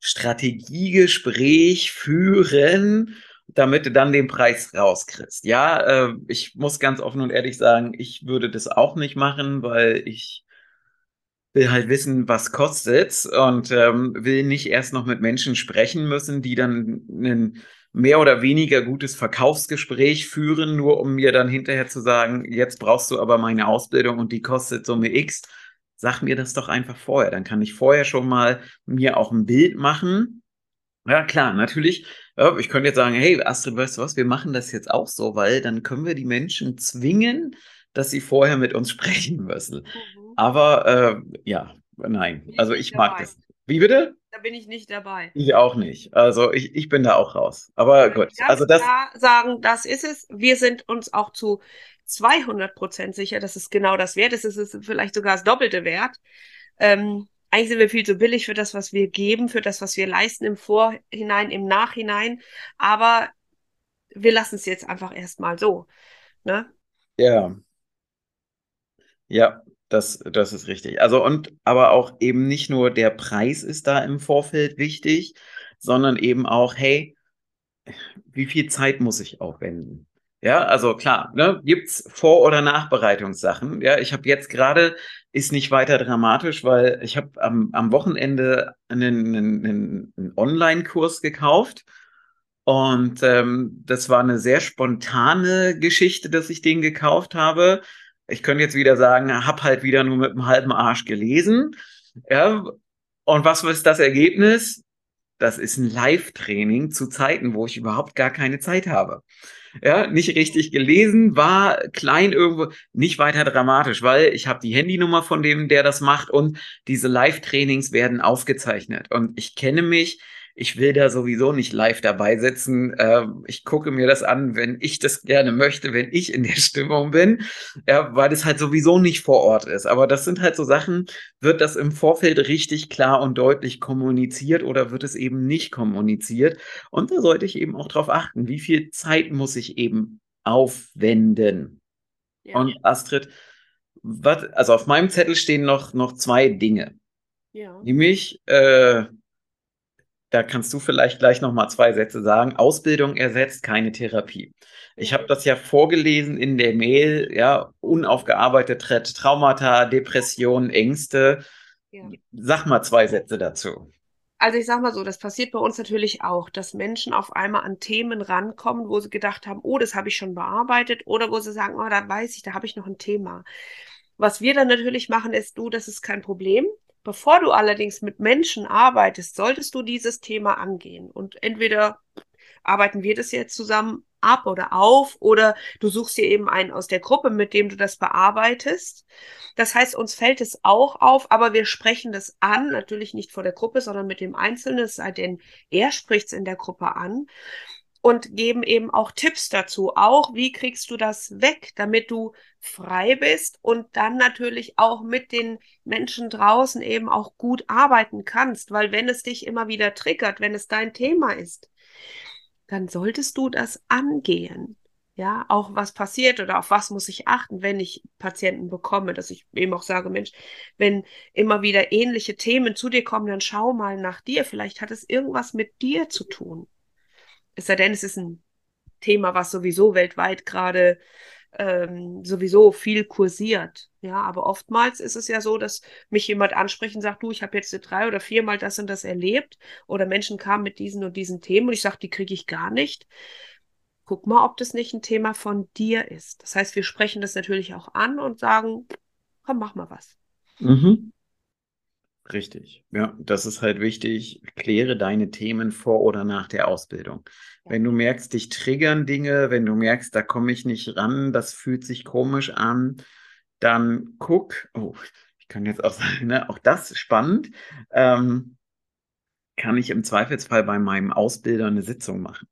Strategiegespräch führen, damit du dann den Preis rauskriegst. Ja, äh, ich muss ganz offen und ehrlich sagen, ich würde das auch nicht machen, weil ich will halt wissen, was kostet's und ähm, will nicht erst noch mit Menschen sprechen müssen, die dann ein mehr oder weniger gutes Verkaufsgespräch führen, nur um mir dann hinterher zu sagen, jetzt brauchst du aber meine Ausbildung und die kostet Summe X. Sag mir das doch einfach vorher. Dann kann ich vorher schon mal mir auch ein Bild machen. Ja, klar, natürlich. Ja, ich könnte jetzt sagen, hey, Astrid, weißt du was, wir machen das jetzt auch so, weil dann können wir die Menschen zwingen, dass sie vorher mit uns sprechen müssen. Mhm. Aber äh, ja, nein. Also ich mag dabei. das. Wie bitte? Da bin ich nicht dabei. Ich auch nicht. Also ich, ich bin da auch raus. Aber gut. Ganz also das klar sagen, das ist es. Wir sind uns auch zu 200 Prozent sicher, dass es genau das wert ist. Es ist vielleicht sogar das doppelte Wert. Ähm, eigentlich sind wir viel zu billig für das, was wir geben, für das, was wir leisten im Vorhinein, im Nachhinein. Aber wir lassen es jetzt einfach erstmal so. Ne? Ja. Ja, das, das ist richtig. Also und aber auch eben nicht nur der Preis ist da im Vorfeld wichtig, sondern eben auch, hey, wie viel Zeit muss ich aufwenden? Ja, also klar, ne, gibt's Vor- oder Nachbereitungssachen. Ja, ich habe jetzt gerade, ist nicht weiter dramatisch, weil ich habe am, am Wochenende einen, einen, einen Online-Kurs gekauft und ähm, das war eine sehr spontane Geschichte, dass ich den gekauft habe. Ich könnte jetzt wieder sagen, hab halt wieder nur mit einem halben Arsch gelesen. Ja, und was ist das Ergebnis? Das ist ein Live-Training zu Zeiten, wo ich überhaupt gar keine Zeit habe. Ja, nicht richtig gelesen, war klein irgendwo, nicht weiter dramatisch, weil ich habe die Handynummer von dem, der das macht und diese Live-Trainings werden aufgezeichnet. Und ich kenne mich, ich will da sowieso nicht live dabei sitzen. Äh, ich gucke mir das an, wenn ich das gerne möchte, wenn ich in der Stimmung bin, ja, weil es halt sowieso nicht vor Ort ist. Aber das sind halt so Sachen, wird das im Vorfeld richtig klar und deutlich kommuniziert oder wird es eben nicht kommuniziert? Und da sollte ich eben auch darauf achten, wie viel Zeit muss ich eben aufwenden. Ja. Und Astrid, was, also auf meinem Zettel stehen noch, noch zwei Dinge. Ja. Nämlich, äh, da kannst du vielleicht gleich noch mal zwei Sätze sagen. Ausbildung ersetzt keine Therapie. Ich habe das ja vorgelesen in der Mail, ja, unaufgearbeitete Traumata, Depressionen, Ängste. Ja. Sag mal zwei Sätze dazu. Also ich sag mal so, das passiert bei uns natürlich auch, dass Menschen auf einmal an Themen rankommen, wo sie gedacht haben, oh, das habe ich schon bearbeitet, oder wo sie sagen, oh, da weiß ich, da habe ich noch ein Thema. Was wir dann natürlich machen, ist, du, das ist kein Problem. Bevor du allerdings mit Menschen arbeitest, solltest du dieses Thema angehen. Und entweder arbeiten wir das jetzt zusammen ab oder auf oder du suchst dir eben einen aus der Gruppe, mit dem du das bearbeitest. Das heißt, uns fällt es auch auf, aber wir sprechen das an, natürlich nicht vor der Gruppe, sondern mit dem Einzelnen, es sei denn, er spricht es in der Gruppe an und geben eben auch Tipps dazu. Auch wie kriegst du das weg, damit du frei bist und dann natürlich auch mit den Menschen draußen eben auch gut arbeiten kannst. Weil wenn es dich immer wieder triggert, wenn es dein Thema ist, dann solltest du das angehen. Ja, auch was passiert oder auf was muss ich achten, wenn ich Patienten bekomme, dass ich eben auch sage, Mensch, wenn immer wieder ähnliche Themen zu dir kommen, dann schau mal nach dir. Vielleicht hat es irgendwas mit dir zu tun. Es sei denn, es ist ein Thema, was sowieso weltweit gerade ähm, sowieso viel kursiert. Ja, aber oftmals ist es ja so, dass mich jemand anspricht und sagt, du, ich habe jetzt drei oder viermal das und das erlebt oder Menschen kamen mit diesen und diesen Themen und ich sage, die kriege ich gar nicht. Guck mal, ob das nicht ein Thema von dir ist. Das heißt, wir sprechen das natürlich auch an und sagen, komm, mach mal was. Mhm. Richtig. Ja, das ist halt wichtig. Kläre deine Themen vor oder nach der Ausbildung. Ja. Wenn du merkst, dich triggern Dinge, wenn du merkst, da komme ich nicht ran, das fühlt sich komisch an, dann guck, oh, ich kann jetzt auch sagen, ne, auch das spannend, ähm, kann ich im Zweifelsfall bei meinem Ausbilder eine Sitzung machen.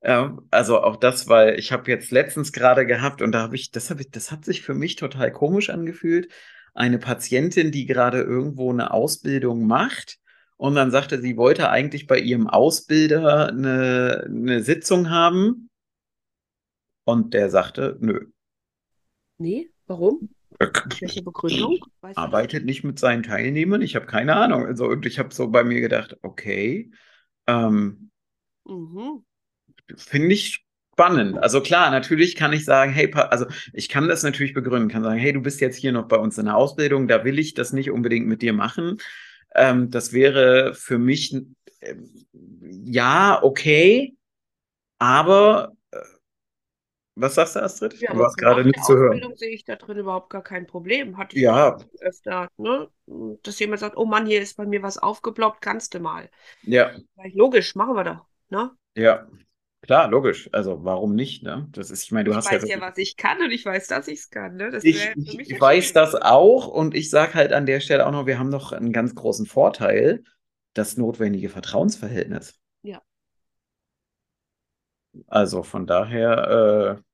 Äh, also auch das, weil ich habe jetzt letztens gerade gehabt und da habe ich, das habe ich, das hat sich für mich total komisch angefühlt eine Patientin, die gerade irgendwo eine Ausbildung macht. Und dann sagte sie, wollte eigentlich bei ihrem Ausbilder eine, eine Sitzung haben. Und der sagte, nö. Nee, warum? Äh, Welche Begründung? Weiß arbeitet nicht mit seinen Teilnehmern. Ich habe keine Ahnung. Also, und ich habe so bei mir gedacht, okay, ähm, mhm. finde ich spannend. Also klar, natürlich kann ich sagen, hey, also ich kann das natürlich begründen, kann sagen, hey, du bist jetzt hier noch bei uns in der Ausbildung, da will ich das nicht unbedingt mit dir machen. Ähm, das wäre für mich äh, ja okay, aber äh, was sagst du, Astrid? Ja, du warst gerade nicht zu hören. Ausbildung sehe ich da drin überhaupt gar kein Problem. Hatte ich ja. öfter, ne? Dass jemand sagt, oh Mann, hier ist bei mir was aufgeploppt, kannst du mal. Ja. Logisch, machen wir doch, ne? Ja. Klar, logisch. Also warum nicht? Ne? Das ist, ich meine, du ich hast weiß ja, was ich kann und ich weiß, dass ich es kann. Ne? ich, ich weiß das auch und ich sage halt an der Stelle auch noch, wir haben noch einen ganz großen Vorteil, das notwendige Vertrauensverhältnis. Ja. Also von daher, äh,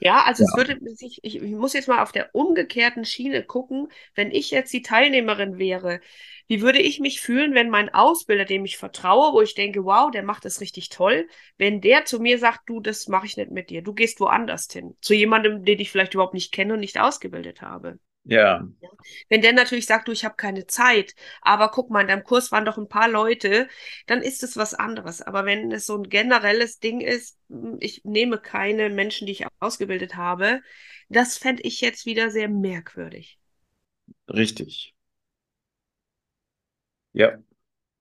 ja, also ja. es würde sich, ich, ich muss jetzt mal auf der umgekehrten Schiene gucken, wenn ich jetzt die Teilnehmerin wäre, wie würde ich mich fühlen, wenn mein Ausbilder, dem ich vertraue, wo ich denke, wow, der macht das richtig toll, wenn der zu mir sagt, du, das mache ich nicht mit dir, du gehst woanders hin, zu jemandem, den ich vielleicht überhaupt nicht kenne und nicht ausgebildet habe. Ja. Wenn der natürlich sagt, du, ich habe keine Zeit, aber guck mal, in deinem Kurs waren doch ein paar Leute, dann ist es was anderes. Aber wenn es so ein generelles Ding ist, hm, ich nehme keine Menschen, die ich ausgebildet habe, das fände ich jetzt wieder sehr merkwürdig. Richtig. Ja.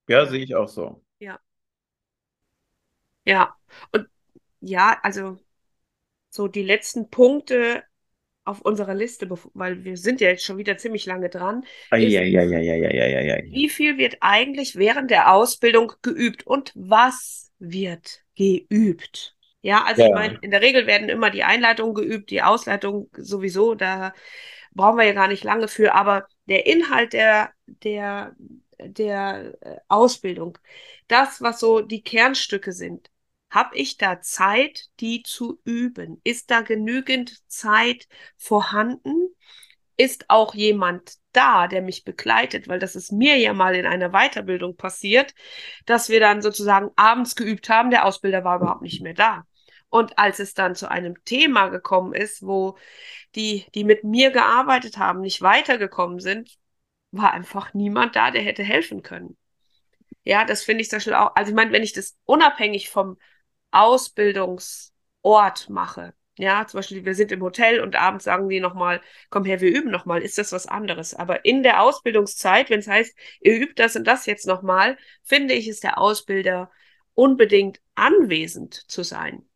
Ja, sehe ich auch so. Ja. Ja. Und ja, also so die letzten Punkte auf unserer Liste, weil wir sind ja jetzt schon wieder ziemlich lange dran, ist, wie viel wird eigentlich während der Ausbildung geübt und was wird geübt? Ja, also ich meine, in der Regel werden immer die Einleitungen geübt, die Ausleitung sowieso, da brauchen wir ja gar nicht lange für, aber der Inhalt der, der, der äh, Ausbildung, das, was so die Kernstücke sind, habe ich da Zeit, die zu üben? Ist da genügend Zeit vorhanden? Ist auch jemand da, der mich begleitet? Weil das ist mir ja mal in einer Weiterbildung passiert, dass wir dann sozusagen abends geübt haben, der Ausbilder war überhaupt nicht mehr da. Und als es dann zu einem Thema gekommen ist, wo die, die mit mir gearbeitet haben, nicht weitergekommen sind, war einfach niemand da, der hätte helfen können. Ja, das finde ich zum Beispiel auch. Also ich meine, wenn ich das unabhängig vom Ausbildungsort mache, ja, zum Beispiel, wir sind im Hotel und abends sagen die nochmal, komm her, wir üben nochmal, ist das was anderes. Aber in der Ausbildungszeit, wenn es heißt, ihr übt das und das jetzt nochmal, finde ich, ist der Ausbilder unbedingt anwesend zu sein.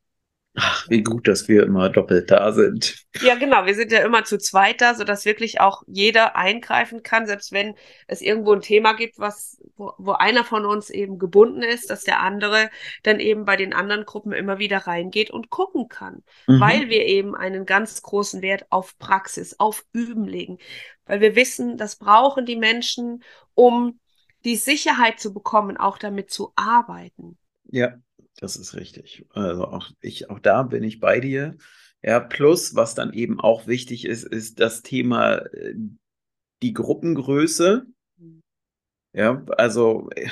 Ach, wie gut, dass wir immer doppelt da sind. Ja, genau. Wir sind ja immer zu zweit da, sodass wirklich auch jeder eingreifen kann, selbst wenn es irgendwo ein Thema gibt, was, wo, wo einer von uns eben gebunden ist, dass der andere dann eben bei den anderen Gruppen immer wieder reingeht und gucken kann. Mhm. Weil wir eben einen ganz großen Wert auf Praxis, auf Üben legen. Weil wir wissen, das brauchen die Menschen, um die Sicherheit zu bekommen, auch damit zu arbeiten. Ja, das ist richtig. Also auch ich, auch da bin ich bei dir. Ja, plus, was dann eben auch wichtig ist, ist das Thema äh, die Gruppengröße. Ja, also äh,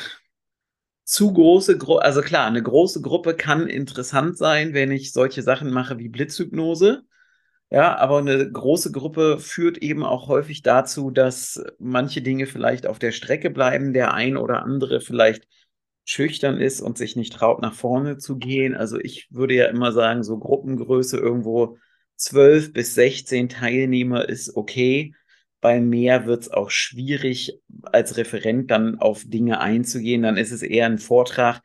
zu große, Gru also klar, eine große Gruppe kann interessant sein, wenn ich solche Sachen mache wie Blitzhypnose. Ja, aber eine große Gruppe führt eben auch häufig dazu, dass manche Dinge vielleicht auf der Strecke bleiben, der ein oder andere vielleicht schüchtern ist und sich nicht traut, nach vorne zu gehen. Also ich würde ja immer sagen, so Gruppengröße irgendwo 12 bis 16 Teilnehmer ist okay. Bei mehr wird es auch schwierig, als Referent dann auf Dinge einzugehen. Dann ist es eher ein Vortrag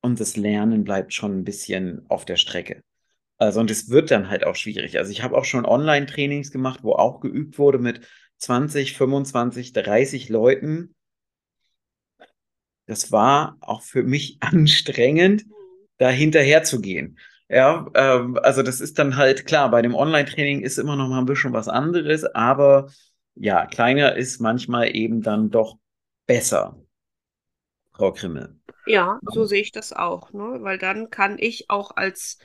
und das Lernen bleibt schon ein bisschen auf der Strecke. Also, und es wird dann halt auch schwierig. Also, ich habe auch schon Online-Trainings gemacht, wo auch geübt wurde mit 20, 25, 30 Leuten das war auch für mich anstrengend, da hinterher zu gehen. Ja, ähm, also das ist dann halt klar, bei dem Online-Training ist immer noch mal ein bisschen was anderes, aber ja, kleiner ist manchmal eben dann doch besser, Frau Krimmel. Ja, so sehe ich das auch, ne? Weil dann kann ich auch als,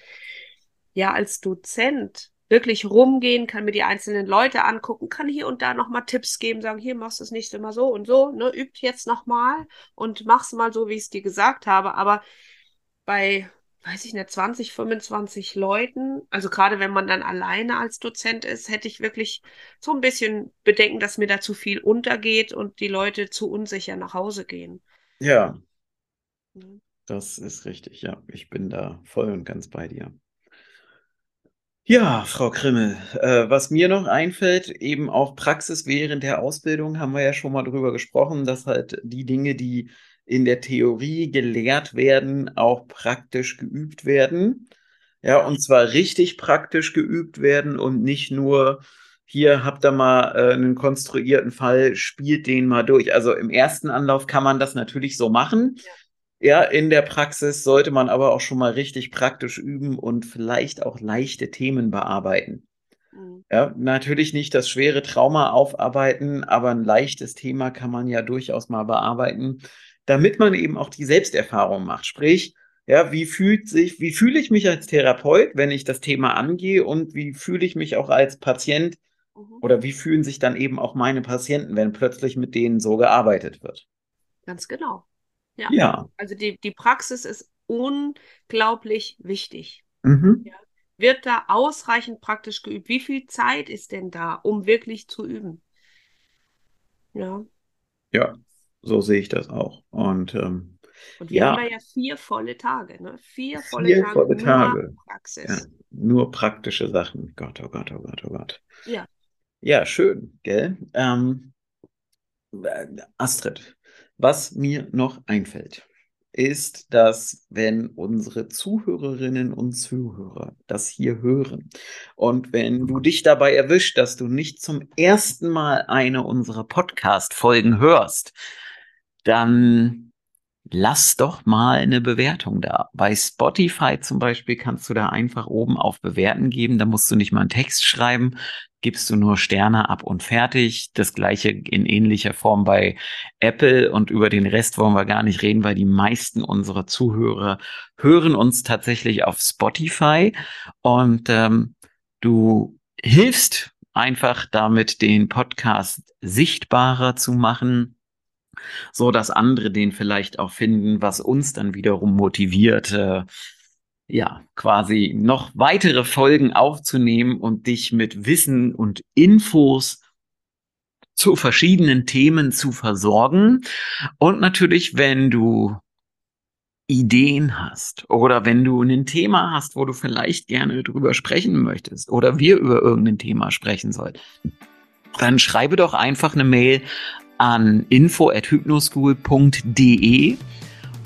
ja, als Dozent wirklich rumgehen, kann mir die einzelnen Leute angucken, kann hier und da nochmal Tipps geben, sagen, hier machst du das nächste Mal so und so, ne, übt jetzt nochmal und mach's mal so, wie ich es dir gesagt habe. Aber bei, weiß ich nicht, 20, 25 Leuten, also gerade wenn man dann alleine als Dozent ist, hätte ich wirklich so ein bisschen Bedenken, dass mir da zu viel untergeht und die Leute zu unsicher nach Hause gehen. Ja. Das ist richtig, ja. Ich bin da voll und ganz bei dir. Ja, Frau Krimmel, äh, was mir noch einfällt, eben auch Praxis während der Ausbildung, haben wir ja schon mal drüber gesprochen, dass halt die Dinge, die in der Theorie gelehrt werden, auch praktisch geübt werden. Ja, und zwar richtig praktisch geübt werden und nicht nur, hier habt ihr mal äh, einen konstruierten Fall, spielt den mal durch. Also im ersten Anlauf kann man das natürlich so machen. Ja. Ja, in der Praxis sollte man aber auch schon mal richtig praktisch üben und vielleicht auch leichte Themen bearbeiten. Mhm. Ja, natürlich nicht das schwere Trauma aufarbeiten, aber ein leichtes Thema kann man ja durchaus mal bearbeiten, damit man eben auch die Selbsterfahrung macht. Sprich, ja, wie fühlt sich, wie fühle ich mich als Therapeut, wenn ich das Thema angehe und wie fühle ich mich auch als Patient mhm. oder wie fühlen sich dann eben auch meine Patienten, wenn plötzlich mit denen so gearbeitet wird? Ganz genau. Ja. ja. Also die, die Praxis ist unglaublich wichtig. Mhm. Ja. wird da ausreichend praktisch geübt? Wie viel Zeit ist denn da, um wirklich zu üben? Ja. Ja, so sehe ich das auch. Und, ähm, Und wir ja, haben ja vier volle Tage, ne? Vier volle vier Tage volle nur Tage. Ja, Praxis. nur praktische Sachen. Gott, oh Gott, oh Gott, oh Gott. Ja. Ja, schön, gell? Ähm, äh, Astrid, was mir noch einfällt, ist, dass wenn unsere Zuhörerinnen und Zuhörer das hier hören und wenn du dich dabei erwischt, dass du nicht zum ersten Mal eine unserer Podcast-Folgen hörst, dann lass doch mal eine Bewertung da. Bei Spotify zum Beispiel kannst du da einfach oben auf Bewerten geben. Da musst du nicht mal einen Text schreiben. Gibst du nur Sterne ab und fertig. Das gleiche in ähnlicher Form bei Apple und über den Rest wollen wir gar nicht reden, weil die meisten unserer Zuhörer hören uns tatsächlich auf Spotify und ähm, du hilfst einfach damit, den Podcast sichtbarer zu machen so dass andere den vielleicht auch finden, was uns dann wiederum motiviert, äh, ja, quasi noch weitere Folgen aufzunehmen und dich mit Wissen und Infos zu verschiedenen Themen zu versorgen. Und natürlich, wenn du Ideen hast oder wenn du ein Thema hast, wo du vielleicht gerne drüber sprechen möchtest oder wir über irgendein Thema sprechen sollen, dann schreibe doch einfach eine Mail an info@hypnoschool.de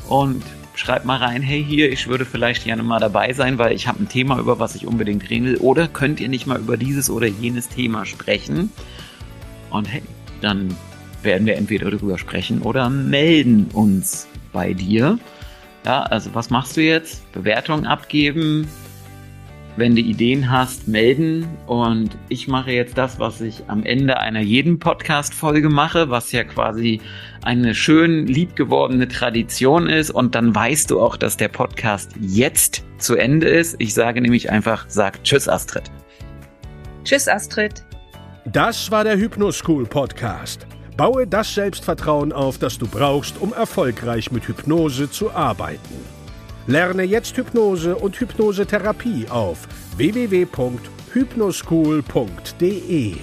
und schreib mal rein, hey hier, ich würde vielleicht gerne mal dabei sein, weil ich habe ein Thema, über was ich unbedingt reden will. Oder könnt ihr nicht mal über dieses oder jenes Thema sprechen? Und hey, dann werden wir entweder darüber sprechen oder melden uns bei dir. Ja, also was machst du jetzt? Bewertung abgeben, wenn du Ideen hast, melden. Und ich mache jetzt das, was ich am Ende einer jeden Podcast-Folge mache, was ja quasi eine schön liebgewordene Tradition ist. Und dann weißt du auch, dass der Podcast jetzt zu Ende ist. Ich sage nämlich einfach, sag Tschüss, Astrid. Tschüss, Astrid. Das war der Hypnoschool Podcast. Baue das Selbstvertrauen auf, das du brauchst, um erfolgreich mit Hypnose zu arbeiten. Lerne jetzt Hypnose und Hypnosetherapie auf www.hypnoschool.de.